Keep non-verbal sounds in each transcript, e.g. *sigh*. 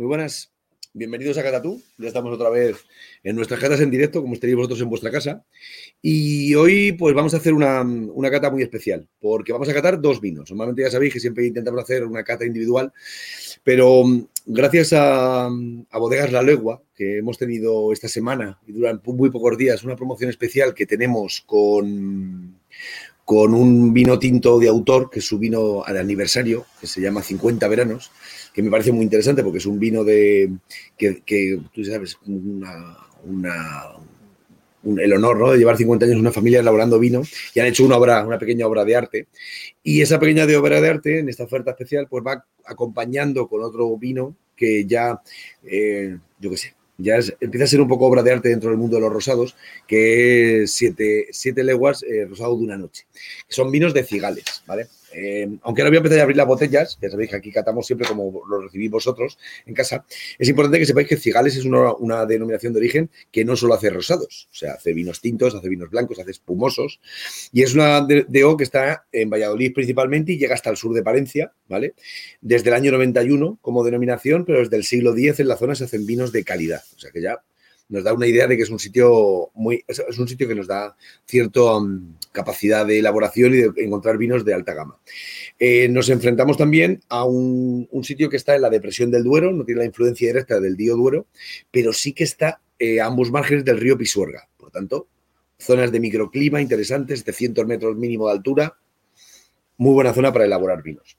Muy buenas. Bienvenidos a Catatú. Ya estamos otra vez en nuestras catas en directo, como estaréis vosotros en vuestra casa. Y hoy, pues vamos a hacer una, cata muy especial, porque vamos a catar dos vinos. Normalmente ya sabéis que siempre intentamos hacer una cata individual, pero mm, gracias a, a Bodegas La Legua, que hemos tenido esta semana y duran muy pocos días, una promoción especial que tenemos con con un vino tinto de autor, que es su vino al aniversario, que se llama 50 veranos, que me parece muy interesante porque es un vino de que, tú sabes, el honor de llevar 50 años una familia elaborando vino y han hecho una obra, una pequeña obra de arte. Y esa pequeña obra de arte, en esta oferta especial, pues va acompañando con otro vino que ya, eh, yo qué sé, ya empieza a ser un poco obra de arte dentro del mundo de los rosados, que es siete, siete leguas eh, rosado de una noche. Son vinos de cigales, ¿vale? Eh, aunque ahora voy a empezar a abrir las botellas, ya sabéis que aquí catamos siempre como lo recibís vosotros en casa, es importante que sepáis que Cigales es una, denominación de origen que no solo hace rosados, o sea, hace vinos tintos, hace vinos blancos, hace espumosos, y es una DO que está en Valladolid principalmente y llega hasta el sur de Palencia, ¿vale? Desde el año 91 como denominación, pero desde el siglo X en la zona se hacen vinos de calidad, o sea que ya nos da una idea de que es un sitio muy, es un sitio que nos da cierta um, capacidad de elaboración y de encontrar vinos de alta gama. Eh, nos enfrentamos también a un, sitio que está en la depresión del Duero, no tiene la influencia directa del Dío Duero, pero sí que está eh, a ambos márgenes del río Pisuerga. Por tanto, zonas de microclima interesantes, 700 metros mínimo de altura, muy buena zona para elaborar vinos.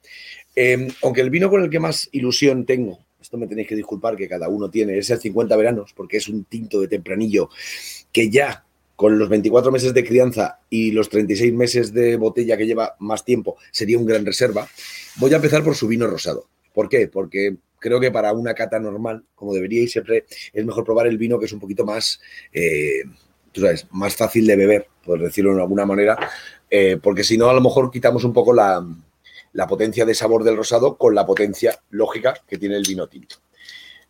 Eh, aunque el vino con el que más ilusión tengo esto me tenéis que disculpar que cada uno tiene, es el 50 veranos, porque es un tinto de tempranillo que ya con los 24 meses de crianza y los 36 meses de botella que lleva más tiempo, sería un gran reserva. Voy a empezar por su vino rosado. ¿Por qué? Porque creo que para una cata normal, como deberíais, siempre es mejor probar el vino que es un poquito más, eh, tú sabes, más fácil de beber, por decirlo de alguna manera, eh, porque si no, a lo mejor quitamos un poco la, la potencia de sabor del rosado con la potencia lógica que tiene el vino tinto.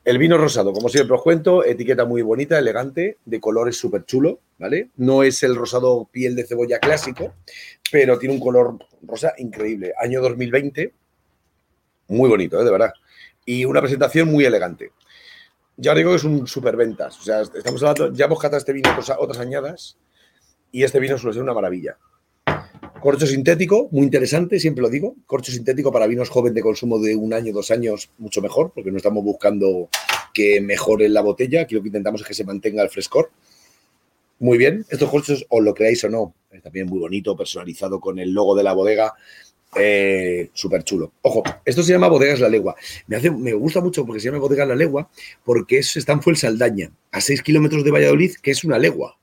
El vino rosado, como siempre os cuento, etiqueta muy bonita, elegante, de colores súper chulo, ¿vale? No es el rosado piel de cebolla clásico, pero tiene un color rosa increíble. Año 2020, muy bonito, ¿eh? de verdad. Y una presentación muy elegante. Ya os digo que es un super ventas. O sea, estamos hablando, ya hemos catado este vino otras añadas y este vino suele ser una maravilla. Corcho sintético, muy interesante, siempre lo digo. Corcho sintético para vinos joven de consumo de un año, dos años, mucho mejor, porque no estamos buscando que mejore la botella. Aquí lo que intentamos es que se mantenga el frescor. Muy bien, estos corchos, os lo creáis o no, también muy bonito, personalizado con el logo de la bodega. Eh, súper chulo. Ojo, esto se llama Bodegas La Legua. Me, hace, me gusta mucho porque se llama Bodegas La Legua, porque es, está en Saldaña, a 6 kilómetros de Valladolid, que es una legua.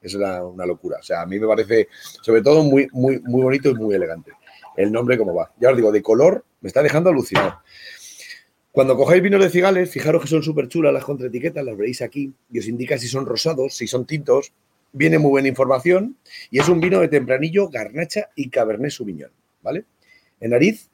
Es una, locura. O sea, a mí me parece, sobre todo, muy, muy, muy bonito y muy elegante. El nombre, como va. Ya os digo, de color, me está dejando alucinado. Cuando cojáis vinos de cigales, fijaros que son súper chulas las contraetiquetas, las veréis aquí, y os indica si son rosados, si son tintos. Viene muy buena información y es un vino de tempranillo, garnacha y cabernet sauvignon, ¿vale? En nariz,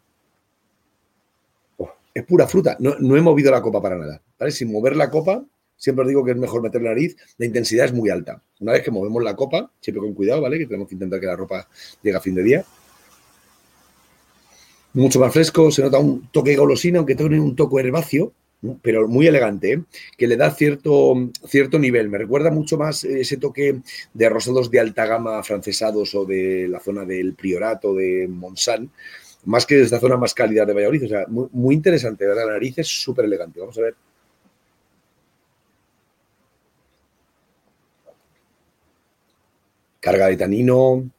oh, es pura fruta. No, no he movido la copa para nada, ¿vale? Sin mover la copa, Siempre os digo que es mejor meter la nariz, la intensidad es muy alta. Una vez que movemos la copa, siempre con cuidado, ¿vale? Que tenemos que intentar que la ropa llegue a fin de día. Mucho más fresco, se nota un toque golosina, aunque tiene un toque herbáceo, pero muy elegante, ¿eh? que le da cierto, cierto nivel. Me recuerda mucho más ese toque de rosados de alta gama francesados o de la zona del Priorato, de Monsanto, más que de esta zona más cálida de Valladolid. O sea, muy, muy interesante, ¿verdad? La nariz es súper elegante. Vamos a ver carga de tanino,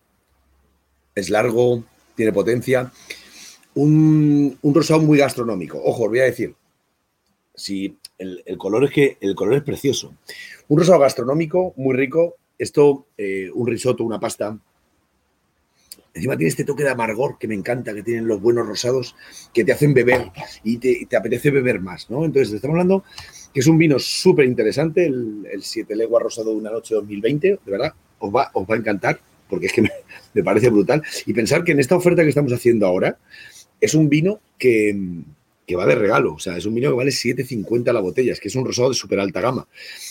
es largo, tiene potencia. Un, rosado muy gastronómico. Ojo, os voy a decir, si el, color es que el color es precioso. Un rosado gastronómico, muy rico. Esto, eh, un risotto, una pasta. Encima tiene este toque de amargor que me encanta, que tienen los buenos rosados, que te hacen beber y te, apetece beber más, ¿no? Entonces, estamos hablando que es un vino súper interesante, el, el Siete Leguas Rosado de una noche 2020, de verdad, os va, a encantar, porque es que *laughs* me, parece brutal. Y pensar que en esta oferta que estamos haciendo ahora, es un vino que, va de regalo. O sea, es un vino que vale 7,50 la botella. Es que es un rosado de súper alta gama.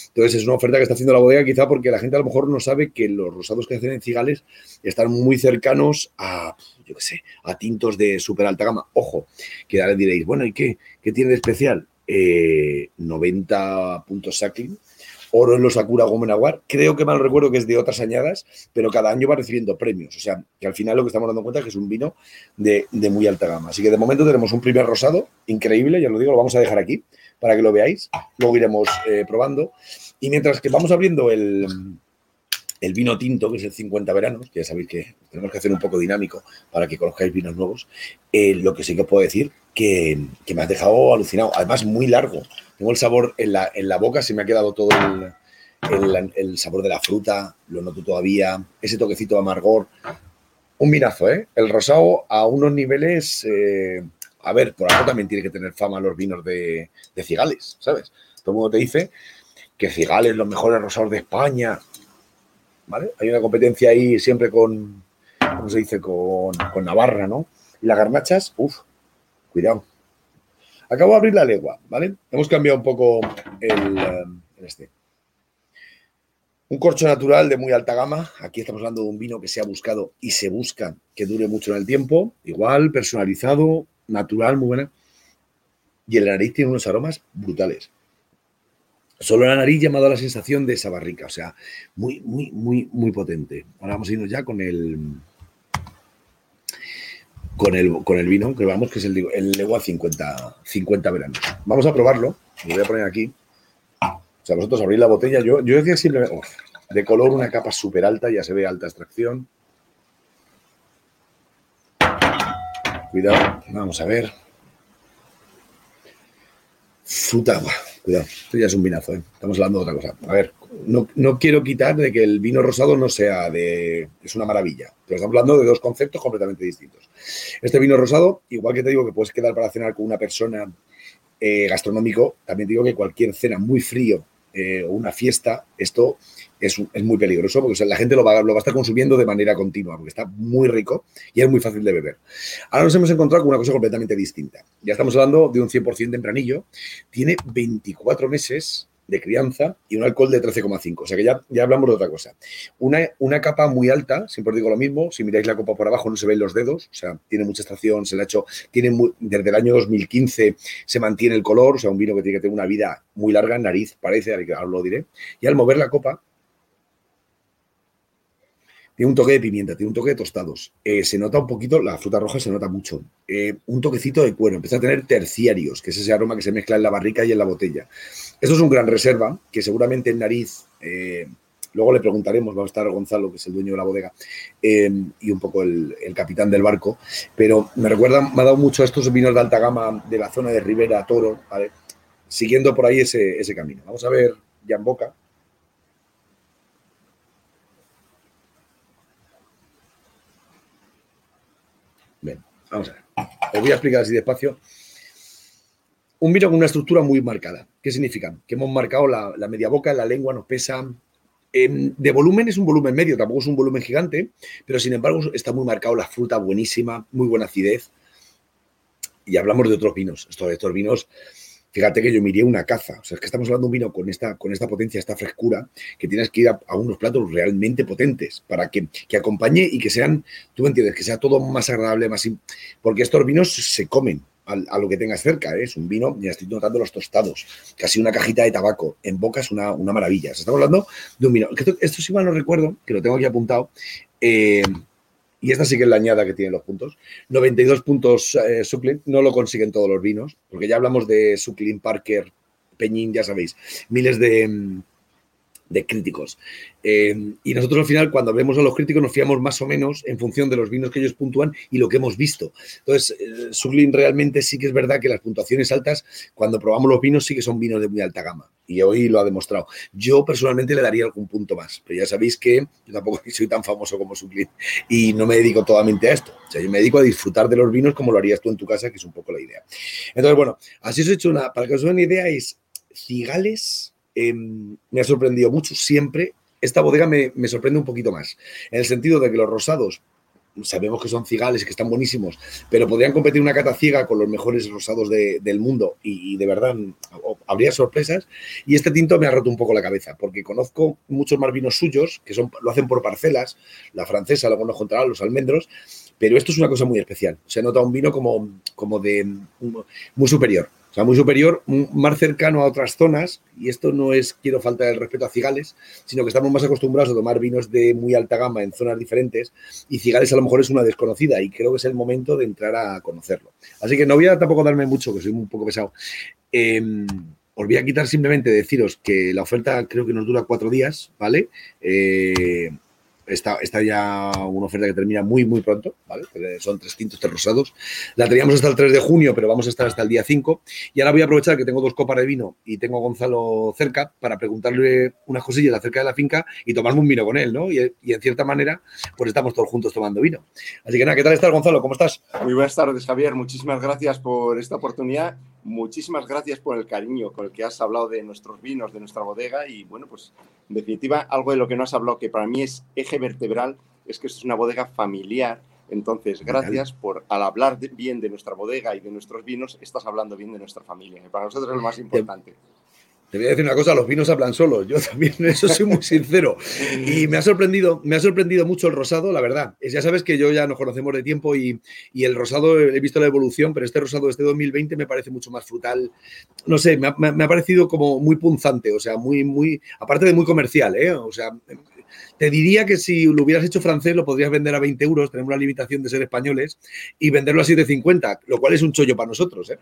Entonces, es una oferta que está haciendo la bodega, quizá porque la gente a lo mejor no sabe que los rosados que hacen en Cigales están muy cercanos a, yo qué sé, a tintos de súper alta gama. Ojo, que ahora diréis, bueno, ¿y qué? ¿Qué tiene de especial? 90 puntos Sacking, oro en los Sakura Gomen. Creo que mal recuerdo que es de otras añadas, pero cada año va recibiendo premios. O sea, que al final lo que estamos dando cuenta es que es un vino de, muy alta gama. Así que de momento tenemos un primer rosado increíble, ya lo digo, lo vamos a dejar aquí para que lo veáis. Luego iremos eh, probando. Y mientras que vamos abriendo el, el vino tinto, que es el 50 veranos, que ya sabéis que tenemos que hacer un poco dinámico para que conozcáis vinos nuevos, eh, lo que sí que os puedo decir que, que, me has dejado alucinado. Además, muy largo. Tengo el sabor en la, en la boca, se me ha quedado todo el, el, sabor de la fruta, lo noto todavía, ese toquecito de amargor. Un vinazo, ¿eh? El rosado a unos niveles... Eh, a ver, por algo también tiene que tener fama los vinos de, de Cigales, ¿sabes? Todo el mundo te dice que Cigales, los mejores rosados de España. ¿vale? Hay una competencia ahí siempre con, ¿cómo se dice? Con, Navarra, ¿no? Y las garnachas, uff, cuidado. Acabo de abrir la legua, ¿vale? Hemos cambiado un poco el, el, este. Un corcho natural de muy alta gama. Aquí estamos hablando de un vino que se ha buscado y se busca que dure mucho en el tiempo. Igual, personalizado, natural, muy buena. Y el nariz tiene unos aromas brutales. Solo la nariz llamado a la sensación de esa barrica, o sea, muy, muy, muy, muy potente. Ahora vamos a irnos ya con el con el, con el vino, que vamos, que es el, el Legua 50, 50 veranos. Vamos a probarlo, lo voy a poner aquí. O sea, vosotros abrís la botella, yo, yo decía simplemente, de color una capa súper alta, ya se ve alta extracción. Cuidado, vamos a ver. Fruta, Cuidado, esto ya es un vinazo, ¿eh? estamos hablando de otra cosa. A ver, no, quiero quitar de que el vino rosado no sea de. es una maravilla, pero estamos hablando de dos conceptos completamente distintos. Este vino rosado, igual que te digo que puedes quedar para cenar con una persona eh, gastronómico, también digo que cualquier cena muy frío eh, o una fiesta, esto es, muy peligroso porque la gente lo va, lo va a estar consumiendo de manera continua porque está muy rico y es muy fácil de beber. Ahora nos hemos encontrado con una cosa completamente distinta. Ya estamos hablando de un 100% tempranillo. Tiene 24 meses de crianza y un alcohol de 13,5. O sea que ya, ya hablamos de otra cosa. Una, una capa muy alta, siempre os digo lo mismo, si miráis la copa por abajo no se ven los dedos, o sea, tiene mucha estación, se le ha hecho, tiene desde el año 2015 se mantiene el color, o sea, un vino que tiene que tener una vida muy larga, nariz parece, ahora lo diré, y al mover la copa tiene un toque de pimienta, tiene un toque de tostados. Eh, se nota un poquito, la fruta roja se nota mucho. Eh, un toquecito de cuero. Empieza a tener terciarios, que es ese aroma que se mezcla en la barrica y en la botella. Esto es un gran reserva, que seguramente en nariz, eh, luego le preguntaremos, va a estar Gonzalo, que es el dueño de la bodega, y un poco el, capitán del barco. Pero me recuerda, me ha dado mucho a estos vinos de alta gama de la zona de Ribera, Toro, siguiendo por ahí ese, ese camino. Vamos a ver ya en boca. Vamos a ver. Os voy a explicar así despacio. Un vino con una estructura muy marcada. ¿Qué significa? Que hemos marcado la, media boca, la lengua nos pesa. Em, de volumen es un volumen medio, tampoco es un volumen gigante, pero sin embargo está muy marcado la fruta buenísima, muy buena acidez. Y hablamos de otros vinos. Estos, estos vinos Fíjate que yo miré una caza. O sea, es que estamos hablando de un vino con esta, con esta potencia, esta frescura, que tienes que ir a, unos platos realmente potentes para que, que, acompañe y que sean, tú me entiendes, que sea todo más agradable, más. Porque estos vinos se comen a, lo que tengas cerca. ¿eh? Es un vino, ya estoy notando los tostados, casi una cajita de tabaco. En boca es una, una maravilla. Estamos hablando de un vino. Esto, esto sí mal no recuerdo, que lo tengo aquí apuntado. Eh, y esta sí que es la añada que tiene los puntos. 92 puntos eh, no lo consiguen todos los vinos, porque ya hablamos de Suclin, Parker, Peñín, ya sabéis, miles de, mm, de críticos. Eh, y nosotros al final, cuando vemos a los críticos, nos fiamos más o menos en función de los vinos que ellos puntúan y lo que hemos visto. Entonces, eh, realmente sí que es verdad que las puntuaciones altas, cuando probamos los vinos, sí que son vinos de muy alta gama. Y hoy lo ha demostrado. Yo personalmente le daría algún punto más, pero ya sabéis que yo tampoco *laughs* soy tan famoso como Suclin y no me dedico totalmente a esto. O sea, yo me dedico a disfrutar de los vinos como lo harías tú en tu casa, que es un poco la idea. Entonces, bueno, así os he hecho una, para que os den una idea, es cigales Em, me ha sorprendido mucho siempre. Esta bodega me, sorprende un poquito más, en el sentido de que los rosados sabemos que son cigales y que están buenísimos, pero podrían competir una cata ciega con los mejores rosados del mundo y, de verdad habría sorpresas. Y este tinto me ha roto un poco la cabeza, porque conozco muchos más vinos suyos que son, lo hacen por parcelas, la francesa, luego nos contará los almendros, pero esto es una cosa muy especial. Se nota un vino como, como de muy superior sea, muy superior, más cercano a otras zonas, y esto no es quiero faltar el respeto a Cigales, sino que estamos más acostumbrados a tomar vinos de muy alta gama en zonas diferentes, y Cigales a lo mejor es una desconocida, y creo que es el momento de entrar a conocerlo. Así que no voy a tampoco darme mucho, que soy un poco pesado. Em, os voy a quitar simplemente deciros que la oferta creo que nos dura cuatro días, ¿vale? Eh, Está, ya una oferta que termina muy, muy pronto, ¿vale? Son tres tintos, tres rosados. La teníamos hasta el 3 de junio, pero vamos a estar hasta el día 5. Y ahora voy a aprovechar que tengo dos copas de vino y tengo a Gonzalo cerca para preguntarle unas cosillas acerca de la finca y tomarme un vino con él, ¿no? Y, en cierta manera, pues estamos todos juntos tomando vino. Así que nada, ¿qué tal estás, Gonzalo? ¿Cómo estás? Muy buenas tardes, Javier. Muchísimas gracias por esta oportunidad. Muchísimas gracias por el cariño con el que has hablado de nuestros vinos, de nuestra bodega y, bueno, pues en definitiva, algo de lo que no has hablado, que para mí es eje vertebral, es que esto es una bodega familiar. Entonces, gracias por, al hablar bien de nuestra bodega y de nuestros vinos, estás hablando bien de nuestra familia. para nosotros es lo más importante. Te voy a decir una cosa, los vinos hablan solos. Yo *laughs* también, eso soy muy sincero. Y me ha sorprendido, me ha sorprendido mucho el rosado, la verdad. Ya sabes que yo ya nos conocemos de tiempo y, el rosado he visto la evolución, pero este rosado este 2020 me parece mucho más frutal. No sé, me ha, parecido como muy punzante, o sea, muy, muy, aparte de muy comercial, ¿eh? O sea, te diría que si lo hubieras hecho francés lo podrías vender a 20 euros, tenemos la limitación de ser españoles, y venderlo a 7,50, lo cual es un chollo para nosotros, ¿eh?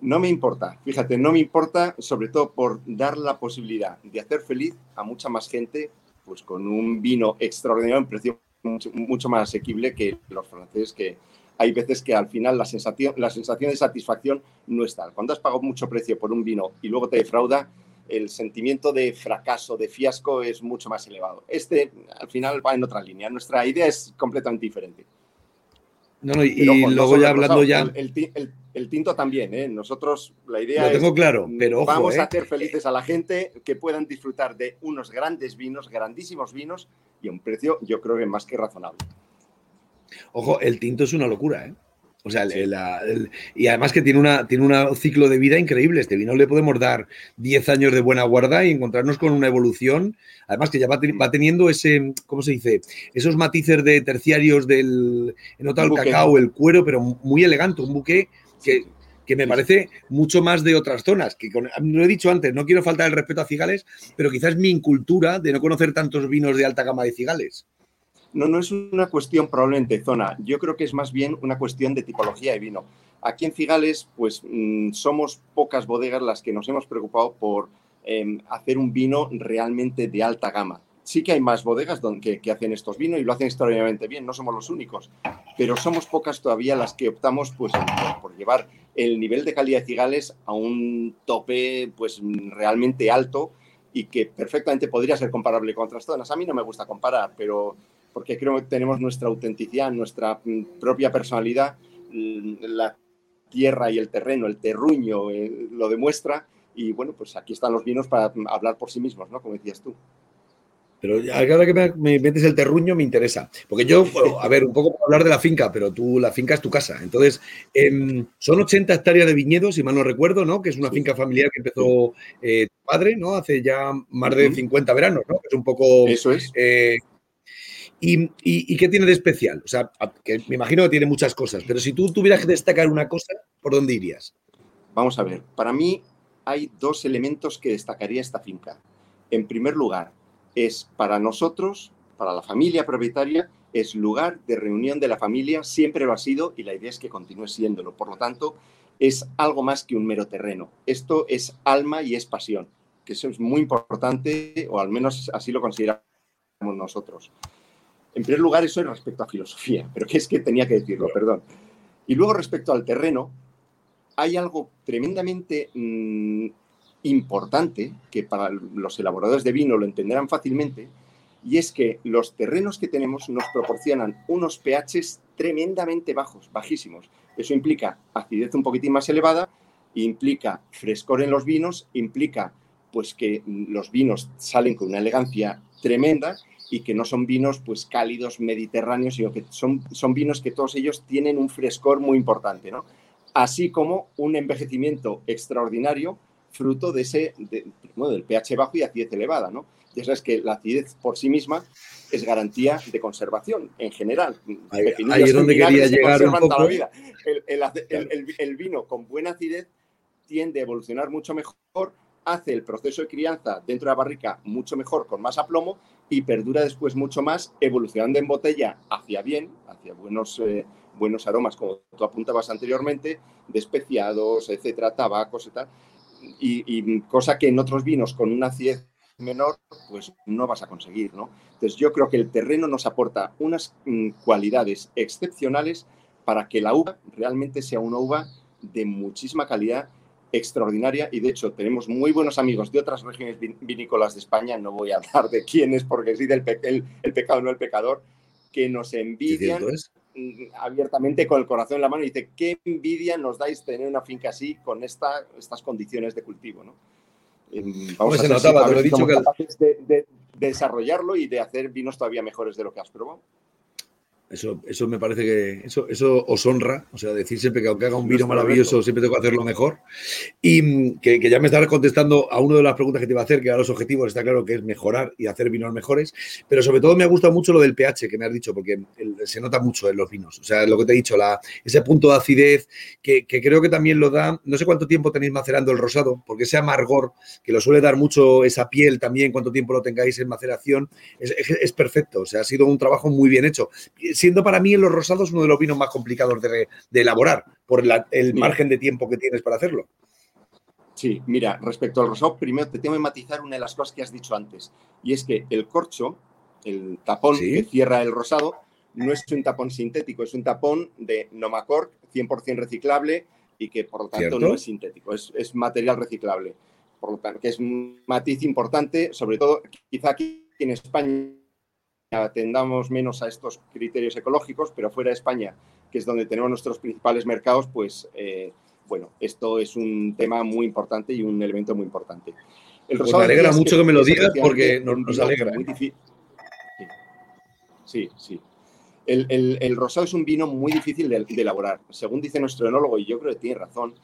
No me importa, fíjate, no me importa sobre todo por dar la posibilidad de hacer feliz a mucha más gente, pues con un vino extraordinario en precio mucho, más asequible que los franceses, que hay veces que al final la sensación, la sensación de satisfacción no está. Cuando has pagado mucho precio por un vino y luego te defrauda, el sentimiento de fracaso, de fiasco es mucho más elevado. Este al final va en otra línea. Nuestra idea es completamente diferente. No, y, luego ya hablando ya... El, tinto también, ¿eh? Nosotros, la idea Lo tengo claro, pero Vamos a ¿eh? hacer felices a la gente que puedan disfrutar de unos grandes vinos, grandísimos vinos, y a un precio yo creo que más que razonable. Ojo, el tinto es una locura, ¿eh? O sea, y además que tiene, una, tiene un ciclo de vida increíble. Este vino le podemos dar 10 años de buena guarda y encontrarnos con una evolución. Además que ya va, teniendo ese, ¿cómo se dice? Esos matices de terciarios del, he notado el cacao, el cuero, pero muy elegante, un buque que, que me parece mucho más de otras zonas. Que lo he dicho antes, no quiero faltar el respeto a cigales, pero quizás mi incultura de no conocer tantos vinos de alta gama de cigales. No, no es una cuestión probablemente de zona. Yo creo que es más bien una cuestión de tipología de vino. Aquí en Cigales, pues mm, somos pocas bodegas las que nos hemos preocupado por em, hacer un vino realmente de alta gama. Sí que hay más bodegas que, hacen estos vinos y lo hacen extraordinariamente bien, no somos los únicos, pero somos pocas todavía las que optamos pues, por, llevar el nivel de calidad de Cigales a un tope pues, realmente alto y que perfectamente podría ser comparable con otras zonas. A mí no me gusta comparar, pero porque creo que tenemos nuestra autenticidad, nuestra mm, propia personalidad, mm, la tierra y el terreno, el terruño eh, lo demuestra y bueno, pues aquí están los vinos para mm, hablar por sí mismos, ¿no? Como decías tú. Pero ahora que me metes el terruño me interesa. Porque yo, *laughs* a ver, un poco hablar de la finca, pero tú, la finca es tu casa. Entonces, em, son 80 hectáreas de viñedos, si mal no recuerdo, ¿no? Que es una finca familiar que empezó eh, tu padre, ¿no? Hace ya más de 50 veranos, ¿no? Es un poco. Eso es. Eh, ¿Y, qué tiene de especial? O sea, que me imagino que tiene muchas cosas, pero si tú tuvieras que destacar una cosa, ¿por dónde irías? Vamos a ver, para mí hay dos elementos que destacaría esta finca. En primer lugar, es para nosotros, para la familia propietaria, es lugar de reunión de la familia, siempre lo ha sido y la idea es que continúe siéndolo. Por lo tanto, es algo más que un mero terreno. Esto es alma y es pasión, que eso es muy importante, o al menos así lo consideramos nosotros. En primer lugar, eso es respecto a filosofía, pero que es que tenía que decirlo, perdón. Y luego respecto al terreno, hay algo tremendamente mm, importante que para los elaboradores de vino lo entenderán fácilmente, y es que los terrenos que tenemos nos proporcionan unos pHs tremendamente bajos, bajísimos. Eso implica acidez un poquitín más elevada, implica frescor en los vinos, implica pues que los vinos salen con una elegancia tremenda y que no son vinos pues cálidos mediterráneos, sino que son, son vinos que todos ellos tienen un frescor muy importante, ¿no? Así como un envejecimiento extraordinario fruto de ese, del pH bajo y acidez elevada, ¿no? Ya sabes que la acidez por sí misma es garantía de conservación en general. Ahí, es donde quería llegar un poco. El, el, el, vino con buena acidez tiende a evolucionar mucho mejor, hace el proceso de crianza dentro de la barrica mucho mejor, con más aplomo, y perdura después mucho más, evolucionando en botella hacia bien, hacia buenos, eh, buenos aromas, como tú apuntabas anteriormente, de especiados, etcétera, tabacos y tal, y, cosa que en otros vinos con una acidez menor, pues no vas a conseguir, ¿no? Entonces yo creo que el terreno nos aporta unas mm, cualidades excepcionales para que la uva realmente sea una uva de muchísima calidad extraordinaria y de hecho tenemos muy buenos amigos de otras regiones vinícolas de España, no voy a *laughs* hablar de quiénes porque sí del el, el, pecado no el pecador, que nos envidian abiertamente con el corazón en la mano y dice, qué envidia nos dais tener una finca así con esta, estas condiciones de cultivo. ¿no? Vamos a, notaba, te lo he dicho que... de desarrollarlo y de hacer vinos todavía mejores de lo que has probado. Eso, eso me parece que eso, eso os honra, o sea, decir siempre que aunque haga un vino maravilloso, siempre tengo que hacerlo mejor. Y mm, que, ya me estarás contestando a una de las preguntas que te iba a hacer, que a los objetivos está claro que es mejorar y hacer vinos mejores, pero sobre todo me ha gustado mucho lo del pH que me has dicho, porque se nota mucho en los vinos. O sea, lo que te he dicho, la, ese punto de acidez que, creo que también lo da, no sé cuánto tiempo tenéis macerando el rosado, porque ese amargor que lo suele dar mucho esa piel también, cuánto tiempo lo tengáis en maceración, es, es perfecto. O sea, ha sido un trabajo muy bien hecho siendo para mí en los rosados uno de los vinos más complicados de, elaborar por el margen de tiempo que tienes para hacerlo. Sí, mira, respecto al rosado, primero te tengo que matizar una de las cosas que has dicho antes, y es que el corcho, el tapón que cierra el rosado, no es un tapón sintético, es un tapón de Nomacork 100% reciclable y que por lo tanto no es sintético, es, es, material reciclable. Por lo tanto, que es un matiz importante, sobre todo quizá aquí en España atendamos menos a estos criterios ecológicos, pero fuera de España, que es donde tenemos nuestros principales mercados, pues eh, bueno, esto es un tema muy importante y un elemento muy importante. El pues me alegra mucho que, me lo digas porque nos, alegra. ¿eh? Sí, sí. El, rosado es un vino muy difícil de, elaborar. Según dice nuestro enólogo, y yo creo que tiene razón,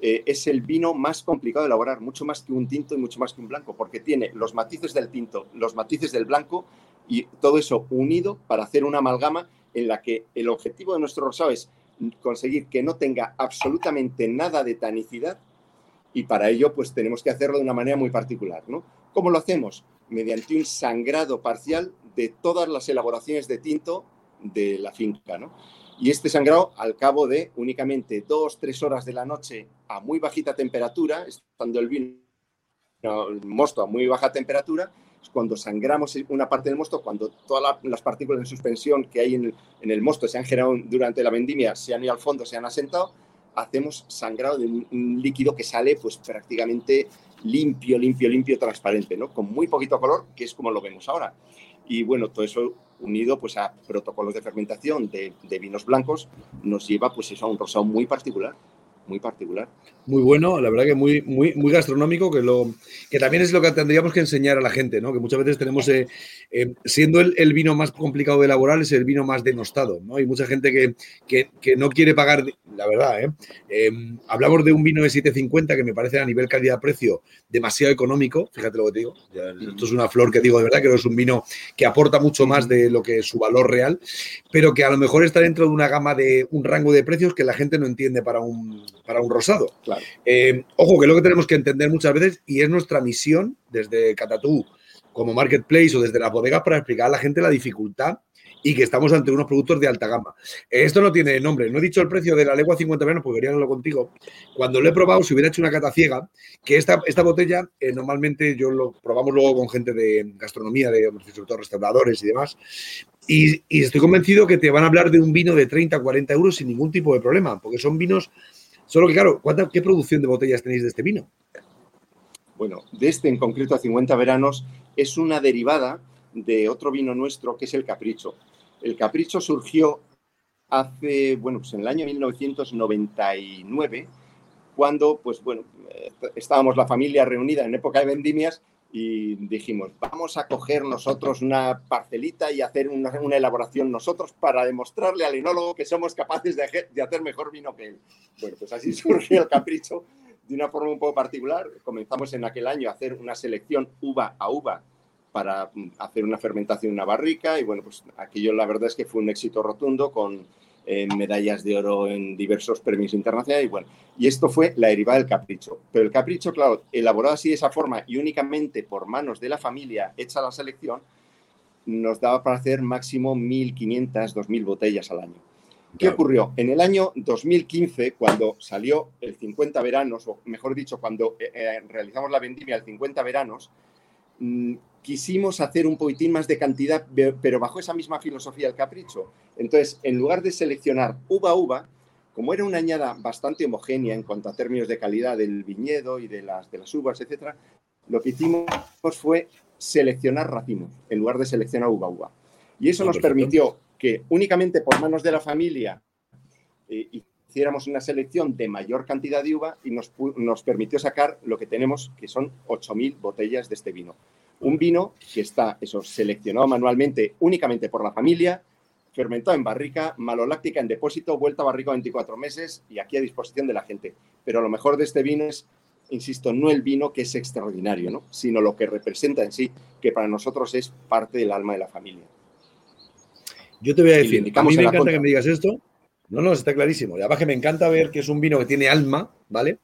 eh, es el vino más complicado de elaborar, mucho más que un tinto y mucho más que un blanco, porque tiene los matices del tinto, los matices del blanco y todo eso unido para hacer una amalgama en la que el objetivo de nuestro rosado es conseguir que no tenga absolutamente nada de tanicidad y para ello pues tenemos que hacerlo de una manera muy particular, ¿no? ¿Cómo lo hacemos? Mediante un sangrado parcial de todas las elaboraciones de tinto de la finca, ¿no? Y este sangrado, al cabo de únicamente dos, tres horas de la noche a muy bajita temperatura, estando el vino, el mosto a muy baja temperatura, cuando sangramos una parte del mosto, cuando todas las partículas de suspensión que hay en el, mosto se han generado durante la vendimia, se han ido al fondo, se han asentado, hacemos sangrado de un, líquido que sale pues prácticamente limpio, limpio, limpio, transparente, ¿no? Con muy poquito color, que es como lo vemos ahora. Y bueno, todo eso unido pues a protocolos de fermentación de, de vinos blancos nos lleva pues eso a un rosado muy particular muy particular. Muy bueno, la verdad que muy, muy, muy gastronómico, que, lo, que también es lo que tendríamos que enseñar a la gente, ¿no? Que muchas veces tenemos, eh, eh, siendo el, vino más complicado de elaborar, es el vino más denostado, ¿no? Hay mucha gente que, que, no quiere pagar, la verdad, ¿eh? ¿eh? Hablamos de un vino de 750 que me parece a nivel calidad-precio demasiado económico, fíjate lo que te digo, esto es una flor que digo de verdad, que no es un vino que aporta mucho más de lo que es su valor real, pero que a lo mejor está dentro de una gama de un rango de precios que la gente no entiende para un para un rosado. Eh, ojo, que es lo que tenemos que entender muchas veces y es nuestra misión desde Catatú como marketplace o desde las bodegas para explicar a la gente la dificultad y que estamos ante unos productos de alta gama. Esto no tiene nombre. No he dicho el precio de la legua 50 menos porque quería hablarlo contigo. Cuando lo he probado, si hubiera hecho una cata ciega, que esta, esta botella, eh, normalmente yo lo probamos luego con gente de gastronomía, de sobre restauradores y demás, y, y, estoy convencido que te van a hablar de un vino de 30, 40 euros sin ningún tipo de problema, porque son vinos Solo que, claro, ¿qué producción de botellas tenéis de este vino? Bueno, de este en concreto a 50 veranos es una derivada de otro vino nuestro que es el Capricho. El Capricho surgió hace, bueno, pues en el año 1999, cuando, pues bueno, eh, estábamos la familia reunida en época de vendimias y dijimos, vamos a coger nosotros una parcelita y hacer una, elaboración nosotros para demostrarle al enólogo que somos capaces de, hacer mejor vino que él. Bueno, pues así *laughs* surgió el capricho de una forma un poco particular. Comenzamos en aquel año a hacer una selección uva a uva para mm, hacer una fermentación en una barrica y bueno, pues aquello la verdad es que fue un éxito rotundo con medallas de oro en diversos premios internacionales y bueno, y esto fue la derivada del capricho. Pero el capricho, claro, elaborado así de esa forma y únicamente por manos de la familia hecha la selección, nos daba para hacer máximo 1.500, 2.000 botellas al año. ¿Qué ocurrió? En el año 2015, cuando salió el 50 veranos, o mejor dicho, cuando eh, eh, realizamos la vendimia del 50 veranos, mm, quisimos hacer un poquitín más de cantidad, pero bajo esa misma filosofía del capricho. Entonces, en lugar de seleccionar uva a uva, como era una añada bastante homogénea en cuanto a términos de calidad del viñedo y de las, de las uvas, etc., lo que hicimos fue seleccionar racimos en lugar de seleccionar uva a uva. Y eso ah, nos permitió que únicamente por manos de la familia eh, hiciéramos una selección de mayor cantidad de uva y nos, nos permitió sacar lo que tenemos, que son 8.000 botellas de este vino. Un vino que está eso, seleccionado manualmente únicamente por la familia, fermentado en barrica, maloláctica en depósito, vuelta a barrica 24 meses y aquí a disposición de la gente. Pero lo mejor de este vino es, insisto, no el vino que es extraordinario, ¿no? sino lo que representa en sí, que para nosotros es parte del alma de la familia. Yo te voy a decir, a mí me encanta que me digas esto. No, no, está clarísimo. Y además que me encanta ver que es un vino que tiene alma, ¿vale?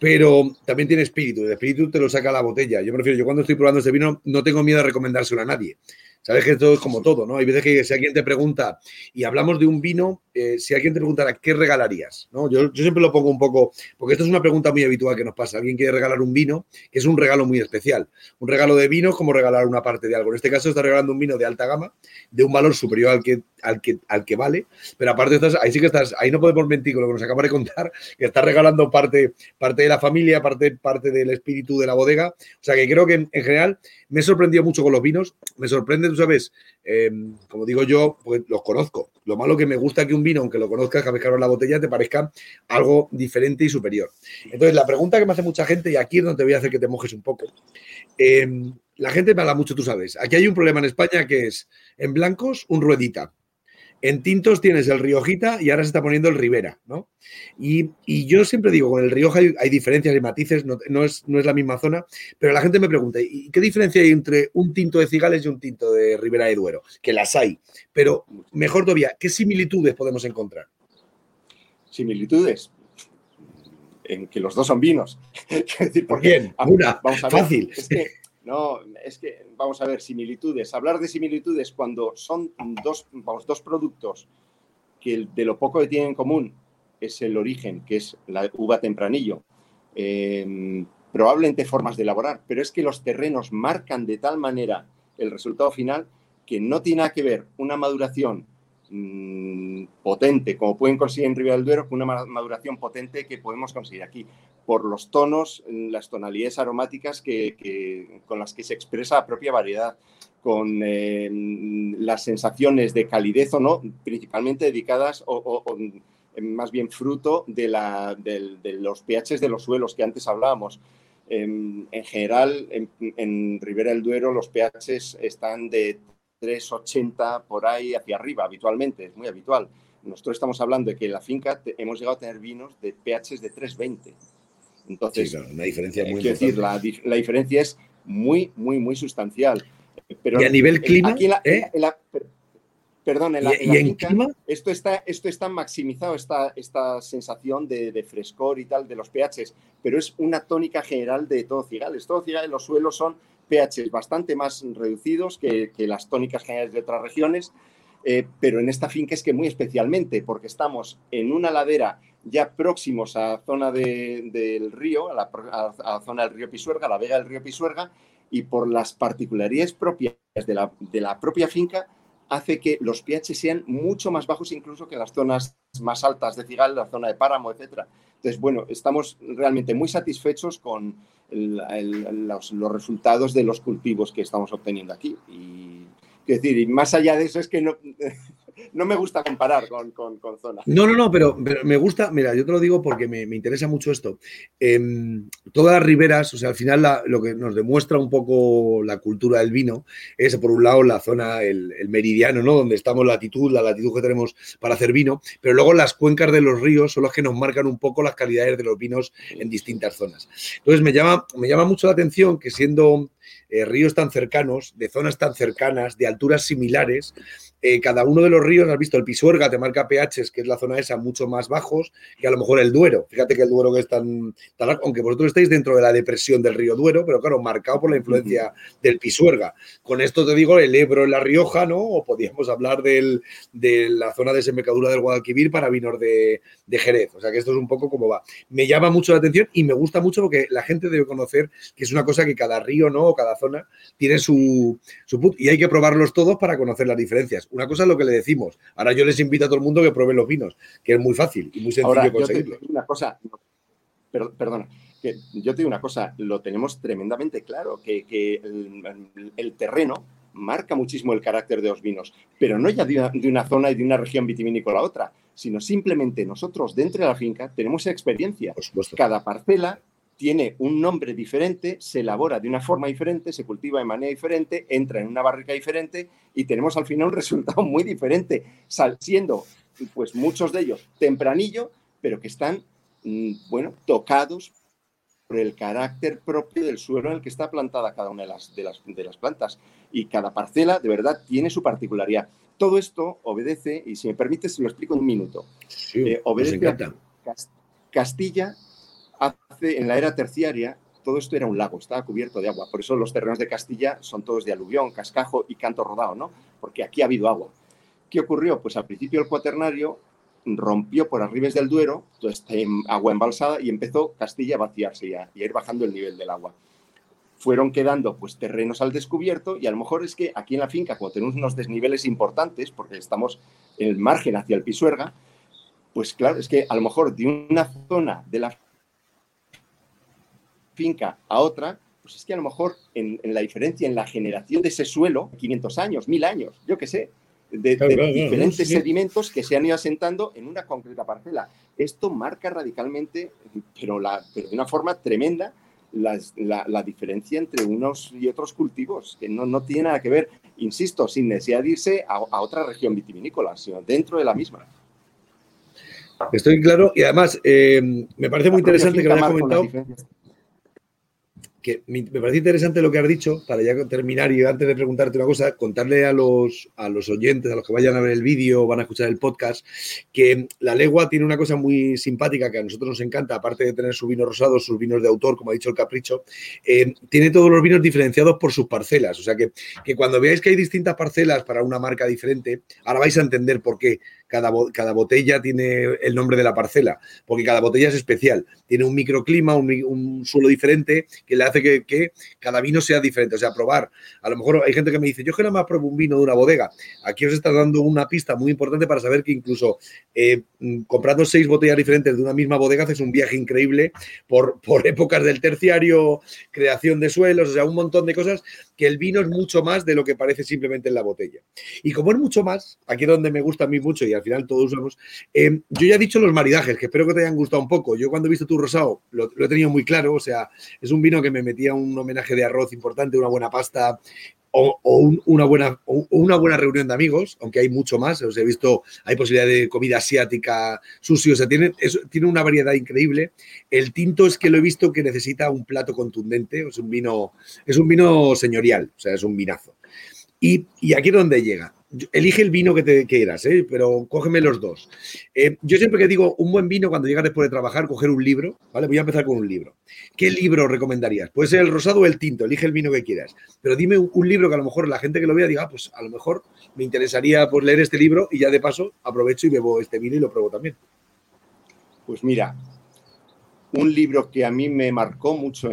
Pero también tiene espíritu. El espíritu te lo saca la botella. Yo prefiero, yo cuando estoy probando este vino no tengo miedo a recomendárselo a nadie. Sabes que esto es como todo, ¿no? Hay veces que si alguien te pregunta y hablamos de un vino, eh, si alguien te preguntara qué regalarías, ¿no? Yo, yo, siempre lo pongo un poco, porque esto es una pregunta muy habitual que nos pasa. Alguien quiere regalar un vino, que es un regalo muy especial. Un regalo de vino es como regalar una parte de algo. En este caso está regalando un vino de alta gama, de un valor superior al que, al que, al que vale, pero aparte estás, ahí sí que estás, ahí no podemos mentir con lo que nos acaba de contar, que estás regalando parte, parte de la familia, parte, parte del espíritu de la bodega. O sea que creo que en, en general me he sorprendido mucho con los vinos. Me sorprende, tú sabes, Em, como digo yo, pues los conozco. Lo malo que me gusta que un vino, aunque lo conozcas, cada vez que la botella, te parezca algo diferente y superior. Entonces, la pregunta que me hace mucha gente, y aquí es donde te voy a hacer que te mojes un poco. Em, la gente me habla mucho, tú sabes. Aquí hay un problema en España que es, en blancos, un ruedita. En tintos tienes el Riojita y ahora se está poniendo el Ribera, ¿no? Y, yo siempre digo, con el Rioja hay, diferencias y matices, no, es, no es la misma zona, pero la gente me pregunta, ¿y qué diferencia hay entre un tinto de Cigales y un tinto de Ribera de Duero? Que las hay, pero mejor todavía, ¿qué similitudes podemos encontrar? Similitudes, en que los dos son vinos. *laughs* ¿Por qué? Una, vamos a fácil. No, es que, vamos a ver, similitudes. Hablar de similitudes cuando son dos, dos productos que de lo poco que tienen en común es el origen, que es la uva tempranillo, em, probablemente formas de elaborar, pero es que los terrenos marcan de tal manera el resultado final que no tiene nada que ver una maduración Mm, potente, como pueden conseguir en Ribera del Duero, con una maduración potente que podemos conseguir aquí, por los tonos, las tonalidades aromáticas que, con las que se expresa la propia variedad, con eh, las sensaciones de calidez o no, principalmente dedicadas o, más bien fruto de, la, de, los pHs de los suelos que antes hablábamos. En, general, en, en Ribera del Duero los pHs están de 3,80 por ahí hacia arriba habitualmente, es muy habitual. Nosotros estamos hablando de que en la finca hemos llegado a tener vinos de pHs de 3,20. Entonces, una diferencia muy decir, la, diferencia es muy, muy, muy sustancial. Pero y a nivel clima, ¿eh? perdón, en la, finca, Esto, está, esto está maximizado, esta, esta sensación de, frescor y tal de los pHs, pero es una tónica general de todo Cigales. Todo Cigales, los suelos son pHs bastante más reducidos que, las tónicas generales de otras regiones, eh, pero en esta finca es que muy especialmente, porque estamos en una ladera ya próximos a la zona del río, a la, zona del río Pisuerga, a la vega del río Pisuerga, y por las particularidades propias de la, de la propia finca, hace que los pH sean mucho más bajos incluso que las zonas más altas de Cigal, la zona de Páramo, etc. Entonces, bueno, estamos realmente muy satisfechos con los, resultados de los cultivos que estamos obteniendo aquí. Y, decir, y más allá de eso es que no, *laughs* no me gusta comparar con, con, zonas. No, no, no, pero, me gusta, mira, yo te lo digo porque me, interesa mucho esto. Em, todas las riberas, o sea, al final lo que nos demuestra un poco la cultura del vino es, por un lado, la zona, el, meridiano, ¿no? Donde estamos, la latitud, la latitud que tenemos para hacer vino, pero luego las cuencas de los ríos son las que nos marcan un poco las calidades de los vinos en distintas zonas. Entonces, me llama, me llama mucho la atención que siendo eh, ríos tan cercanos, de zonas tan cercanas, de alturas similares, eh, cada uno de los ríos, has visto, el Pisuerga te marca pHs, que es la zona esa, mucho más bajos que a lo mejor el Duero. Fíjate que el Duero que es tan, tan aunque vosotros estáis dentro de la depresión del río Duero, pero claro, marcado por la influencia del Pisuerga. Con esto te digo el Ebro en La Rioja, ¿no? O podríamos hablar del, de la zona de desembocadura del Guadalquivir para vinos de, de Jerez. O sea que esto es un poco como va. Me llama mucho la atención y me gusta mucho porque la gente debe conocer que es una cosa que cada río, ¿no? O cada zona tiene su, su y hay que probarlos todos para conocer las diferencias. Una cosa es lo que le decimos. Ahora yo les invito a todo el mundo que prueben los vinos, que es muy fácil y muy sencillo conseguirlo. Una cosa, perdona, que yo te digo una cosa, lo tenemos tremendamente claro, que, el, terreno marca muchísimo el carácter de los vinos, pero no ya de una, zona y de una región vitivinícola a otra, sino simplemente nosotros dentro de la finca tenemos experiencia. Cada parcela tiene un nombre diferente, se elabora de una forma diferente, se cultiva de manera diferente, entra en una barrica diferente y tenemos al final un *laughs* resultado muy diferente, siendo pues muchos de ellos tempranillo, pero que están, mm, bueno, tocados por el carácter propio del suelo en el que está plantada cada una de las, de las, de las plantas. Y cada parcela, de verdad, tiene su particularidad. Todo esto obedece, y si me permite, se lo explico en un minuto. Eh, obedece a Castilla en la era terciaria, todo esto era un lago, estaba cubierto de agua. Por eso los terrenos de Castilla son todos de aluvión, cascajo y canto rodado, ¿no? Porque aquí ha habido agua. ¿Qué ocurrió? Pues al principio el cuaternario rompió por arribes del Duero, toda esta agua embalsada, y empezó Castilla a vaciarse y a, ir bajando el nivel del agua. Fueron quedando pues terrenos al descubierto y a lo mejor es que aquí en la finca, cuando tenemos unos desniveles importantes, porque estamos en el margen hacia el Pisuerga, pues claro, es que a lo mejor de una zona de la finca a otra, pues es que a lo mejor en, la diferencia en la generación de ese suelo, 500 años, 1000 años, yo qué sé, de, diferentes sedimentos que se han ido asentando en una concreta parcela. Esto marca radicalmente, pero, la, de una forma tremenda, la, diferencia entre unos y otros cultivos, que no, no, tiene nada que ver, insisto, sin necesidad de irse a, otra región vitivinícola, sino dentro de la misma. Estoy claro y además eh, me parece muy interesante que lo hayas comentado que me parece interesante lo que has dicho, para ya terminar y antes de preguntarte una cosa, contarle a los, a los oyentes, a los que vayan a ver el vídeo van a escuchar el podcast, que la legua tiene una cosa muy simpática que a nosotros nos encanta, aparte de tener su vino rosado, sus vinos de autor, como ha dicho el Capricho, eh, tiene todos los vinos diferenciados por sus parcelas. O sea que, que cuando veáis que hay distintas parcelas para una marca diferente, ahora vais a entender por qué cada, cada, botella tiene el nombre de la parcela, porque cada botella es especial. Tiene un microclima, un, suelo diferente que le hace que, cada vino sea diferente. O sea, probar. A lo mejor hay gente que me dice, yo que nada más pruebo un vino de una bodega. Aquí os está dando una pista muy importante para saber que incluso eh, comprando seis botellas diferentes de una misma bodega haces un viaje increíble por, por épocas del terciario, creación de suelos, o sea, un montón de cosas que el vino es mucho más de lo que parece simplemente en la botella. Y como es mucho más, aquí es donde me gusta a mí mucho y al final todos usamos. Eh, yo ya he dicho los maridajes, que espero que te hayan gustado un poco. Yo cuando he visto tu rosado lo, he tenido muy claro, o sea, es un vino que me metía un homenaje de arroz importante, una buena pasta, o, una, buena, una buena reunión de amigos, aunque hay mucho más. Os he visto, hay posibilidad de comida asiática, sushi, o sea, tiene, tiene una variedad increíble. El tinto es que lo he visto que necesita un plato contundente, es un vino, es un vino señorial, o sea, es un vinazo. Y, y aquí es donde llega elige el vino que te quieras, ¿eh? pero cógeme los dos. Eh, yo siempre que digo un buen vino cuando llegas después de trabajar, coger un libro, ¿vale? Voy a empezar con un libro. ¿Qué libro recomendarías? Puede ser el rosado o el tinto, elige el vino que quieras. Pero dime un, libro que a lo mejor la gente que lo vea diga, ah, pues a lo mejor me interesaría pues, leer este libro y ya de paso aprovecho y bebo este vino y lo pruebo también. Pues mira, un libro que a mí me marcó mucho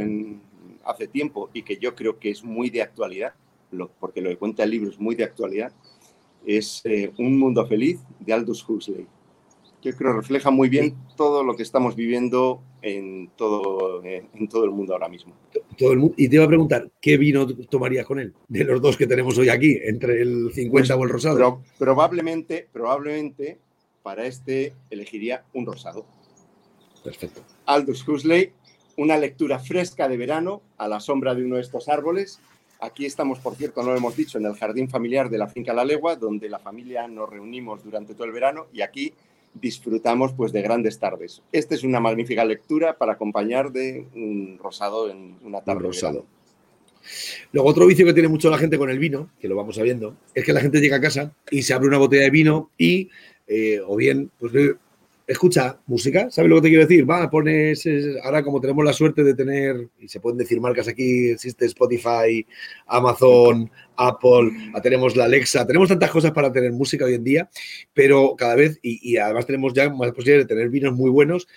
hace tiempo y que yo creo que es muy de actualidad, porque lo que cuenta el libro es muy de actualidad, es eh, Un Mundo Feliz de Aldous Huxley. Yo creo que refleja muy bien todo lo que estamos viviendo en todo, eh, en todo el mundo ahora mismo. Todo el mundo. Y te iba a preguntar, ¿qué vino tomarías con él? De los dos que tenemos hoy aquí, entre el 50 pues, o el rosado. probablemente, probablemente para este elegiría un rosado. Perfecto. Aldous Huxley, una lectura fresca de verano a la sombra de uno de estos árboles Aquí estamos, por cierto, no lo hemos dicho, en el jardín familiar de la finca La Legua, donde la familia nos reunimos durante todo el verano y aquí disfrutamos pues, de grandes tardes. Esta es una magnífica lectura para acompañar de un rosado en una tarde. rosado. Luego, otro vicio que tiene mucho la gente con el vino, que lo vamos sabiendo, es que la gente llega a casa y se abre una botella de vino y, eh, o bien, pues escucha música, ¿sabes lo que te quiero decir? Va, pones, ahora como tenemos la suerte de tener, y se pueden decir marcas aquí, existe Spotify, Amazon, Apple, tenemos la Alexa, tenemos tantas cosas para tener música hoy en día, pero cada vez, y, además tenemos ya más posibilidades de tener vinos muy buenos,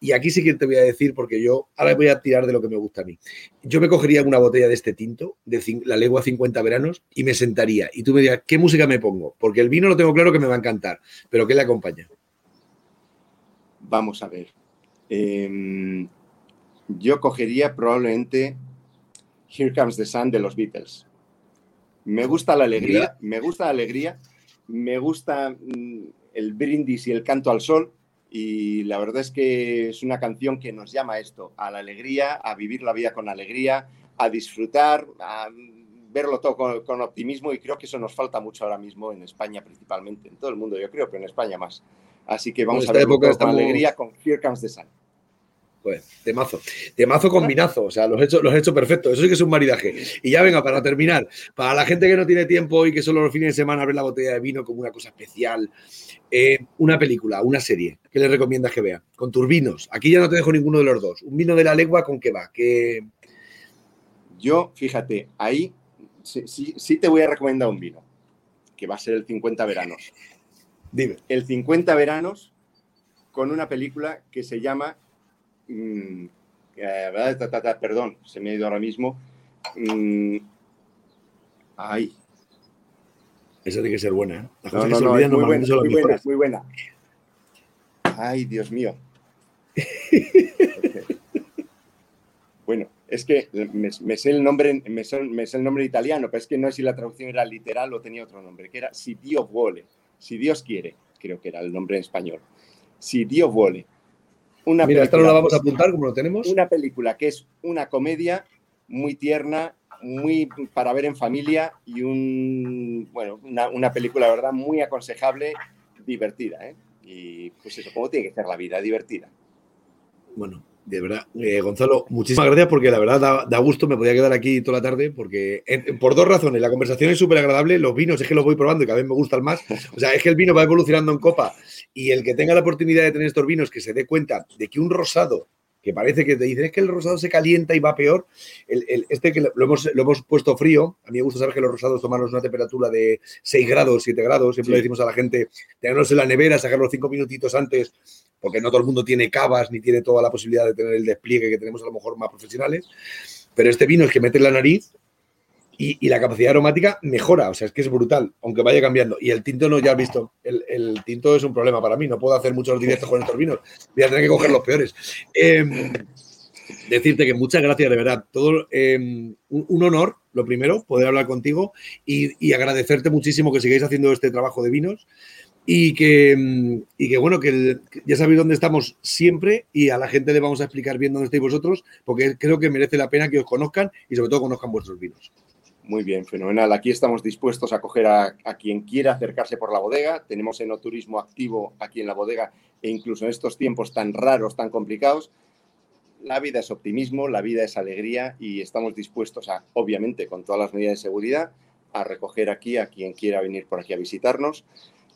y aquí sí que te voy a decir, porque yo ahora voy a tirar de lo que me gusta a mí. Yo me cogería una botella de este tinto, de la Legua 50 veranos, y me sentaría. Y tú me dirías, ¿qué música me pongo? Porque el vino lo tengo claro que me va a encantar, pero ¿qué le acompaña? Vamos a ver. Em, yo cogería probablemente Here Comes the Sun de los Beatles. Me gusta la alegría, me gusta la alegría, me gusta mm, el brindis y el canto al sol y la verdad es que es una canción que nos llama a esto, a la alegría, a vivir la vida con alegría, a disfrutar, a verlo todo con, optimismo y creo que eso nos falta mucho ahora mismo en España principalmente, en todo el mundo yo creo, pero en España más. Así que vamos a ver con alegría con Here Comes the Sun. Pues, temazo. Temazo combinazo. O sea, los he hecho, los he hecho perfecto. Eso sí que es un maridaje. Y ya venga, para terminar, para la gente que no tiene tiempo y que solo los fines de semana abre la botella de vino como una cosa especial, eh, una película, una serie, ¿qué le recomiendas que vea? Con turbinos. Aquí ya no te dejo ninguno de los dos. Un vino de la lengua, ¿con qué va? ¿Qué... Yo, fíjate, ahí sí, sí te voy a recomendar un vino, que va a ser el 50 veranos. Dime. El 50 veranos con una película que se llama. Mm, eh, perdón, se me ha ido ahora mismo. Mm, ay. Esa tiene que ser buena, ¿eh? no, no, no, muy, buena, muy buena, muy buena. Ay, Dios mío. *laughs* bueno, es que me, sé el nombre, me sé, el nombre italiano, pero es que no sé si la traducción era literal o tenía otro nombre, que era Si Dio vuole si Dios quiere, creo que era el nombre en español, si Dios vuole. Una Mira, esta no la vamos a apuntar como lo tenemos. Una película que es una comedia muy tierna, muy para ver en familia y un, bueno, una, película, la verdad, muy aconsejable, divertida. ¿eh? Y pues eso, ¿cómo tiene que ser la vida? Divertida. Bueno, de verdad, eh, Gonzalo, muchísimas gracias porque la verdad da, gusto, me podía quedar aquí toda la tarde porque por dos razones, la conversación es súper agradable, los vinos es que los voy probando y cada vez me gustan más, o sea, es que el vino va evolucionando en copa y el que tenga la oportunidad de tener estos vinos que se dé cuenta de que un rosado que parece que te dicen es que el rosado se calienta y va peor. este que lo hemos, lo hemos, puesto frío, a mí me gusta saber que los rosados tomarlos una temperatura de 6 grados, 7 grados, siempre le decimos a la gente, tenerlos en la nevera, sacarlos 5 minutitos antes, porque no todo el mundo tiene cavas ni tiene toda la posibilidad de tener el despliegue que tenemos a lo mejor más profesionales. Pero este vino es que mete la nariz y, la capacidad aromática mejora, o sea, es que es brutal, aunque vaya cambiando. Y el tinto no, ya has visto, el, tinto es un problema para mí, no puedo hacer muchos directos con estos vinos, voy a tener que coger los peores. Em, decirte que muchas gracias, de verdad, todo em, un, honor, lo primero, poder hablar contigo y, agradecerte muchísimo que sigáis haciendo este trabajo de vinos. Y que, em, y que bueno, que ya sabéis dónde estamos siempre y a la gente le vamos a explicar bien dónde estáis vosotros, porque creo que merece la pena que os conozcan y sobre todo conozcan vuestros vinos. Muy bien, fenomenal. Aquí estamos dispuestos a coger a, quien quiera acercarse por la bodega. Tenemos enoturismo activo aquí en la bodega e incluso en estos tiempos tan raros, tan complicados. La vida es optimismo, la vida es alegría y estamos dispuestos a, obviamente, con todas las medidas de seguridad, a recoger aquí a quien quiera venir por aquí a visitarnos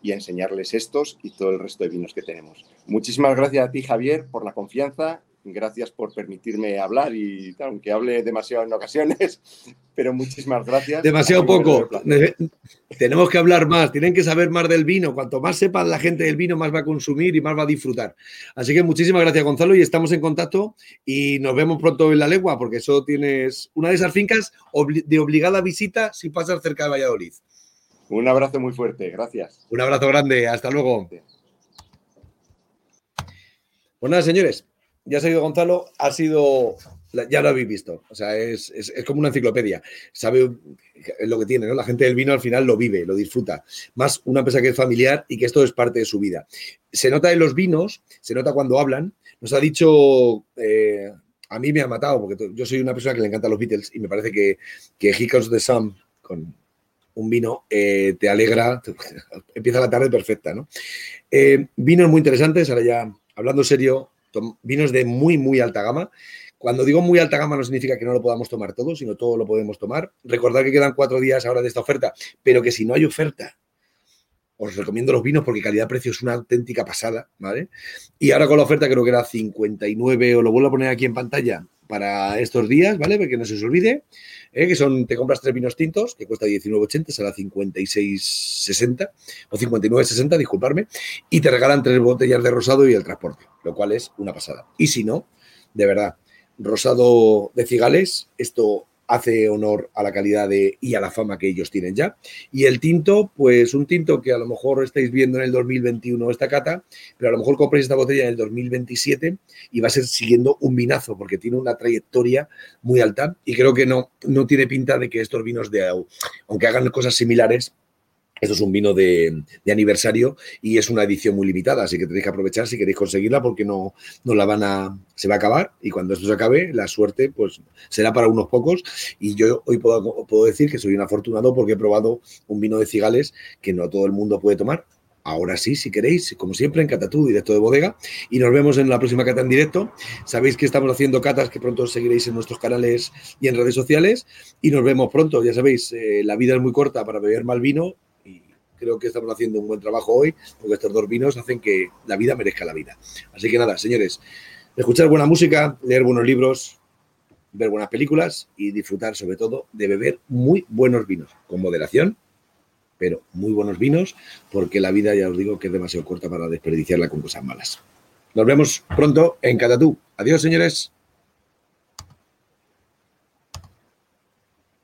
y a enseñarles estos y todo el resto de vinos que tenemos. Muchísimas gracias a ti, Javier, por la confianza Gracias por permitirme hablar y aunque hable demasiado en ocasiones, *laughs* pero muchísimas gracias. Demasiado poco. Tenemos que hablar más, tienen que saber más del vino. Cuanto más sepa la gente del vino, más va a consumir y más va a disfrutar. Así que muchísimas gracias, Gonzalo, y estamos en contacto y nos vemos pronto en la legua, porque eso tienes una de esas fincas de obligada visita si pasas cerca de Valladolid. Un abrazo muy fuerte, gracias. Un abrazo grande, hasta luego. Pues nada, señores, ya ha ido Gonzalo, ha sido, ya lo habéis visto, o sea, es, como una enciclopedia, sabe lo que tiene, ¿no? La gente del vino al final lo vive, lo disfruta, más una empresa que es familiar y que esto es parte de su vida. Se nota en los vinos, se nota cuando hablan, nos ha dicho, eh, a mí me ha matado, porque yo soy una persona que le encanta los Beatles y me parece que, que He Comes the Sun, con un vino, eh, te alegra, *laughs* empieza la tarde perfecta, ¿no? Eh, vinos muy interesantes, ahora ya hablando serio, vinos de muy, muy alta gama, Cuando digo muy alta gama no significa que no lo podamos tomar todo, sino todo lo podemos tomar. Recordad que quedan cuatro días ahora de esta oferta, pero que si no hay oferta, os recomiendo los vinos porque calidad-precio es una auténtica pasada, ¿vale? Y ahora con la oferta creo que era 59, os lo vuelvo a poner aquí en pantalla para estos días, ¿vale? Porque no se os olvide, ¿eh? que son, te compras tres vinos tintos, que cuesta 19,80, será 56,60 o 59,60, disculparme, y te regalan tres botellas de rosado y el transporte, lo cual es una pasada. Y si no, de verdad, rosado de cigales, esto hace honor a la calidad y a la fama que ellos tienen ya. Y el tinto, pues un tinto que a lo mejor estáis viendo en el 2021 esta cata, pero a lo mejor compréis esta botella en el 2027 y va a ser siguiendo un vinazo porque tiene una trayectoria muy alta y creo que no, no tiene pinta de que estos vinos de, aunque hagan cosas similares, esto es un vino de, aniversario y es una edición muy limitada, así que tenéis que aprovechar si queréis conseguirla porque no, no la van a, se va a acabar y cuando esto se acabe, la suerte pues será para unos pocos y yo hoy puedo, puedo decir que soy un afortunado porque he probado un vino de cigales que no todo el mundo puede tomar. Ahora sí, si queréis, como siempre, en Catatú, directo de bodega. Y nos vemos en la próxima cata en directo. Sabéis que estamos haciendo catas que pronto seguiréis en nuestros canales y en redes sociales. Y nos vemos pronto. Ya sabéis, eh, la vida es muy corta para beber mal vino creo que estamos haciendo un buen trabajo hoy, porque estos dos vinos hacen que la vida merezca la vida. Así que nada, señores, escuchar buena música, leer buenos libros, ver buenas películas y disfrutar sobre todo de beber muy buenos vinos, con moderación, pero muy buenos vinos, porque la vida ya os digo que es demasiado corta para desperdiciarla con cosas malas. Nos vemos pronto en Catatú. Adiós, señores.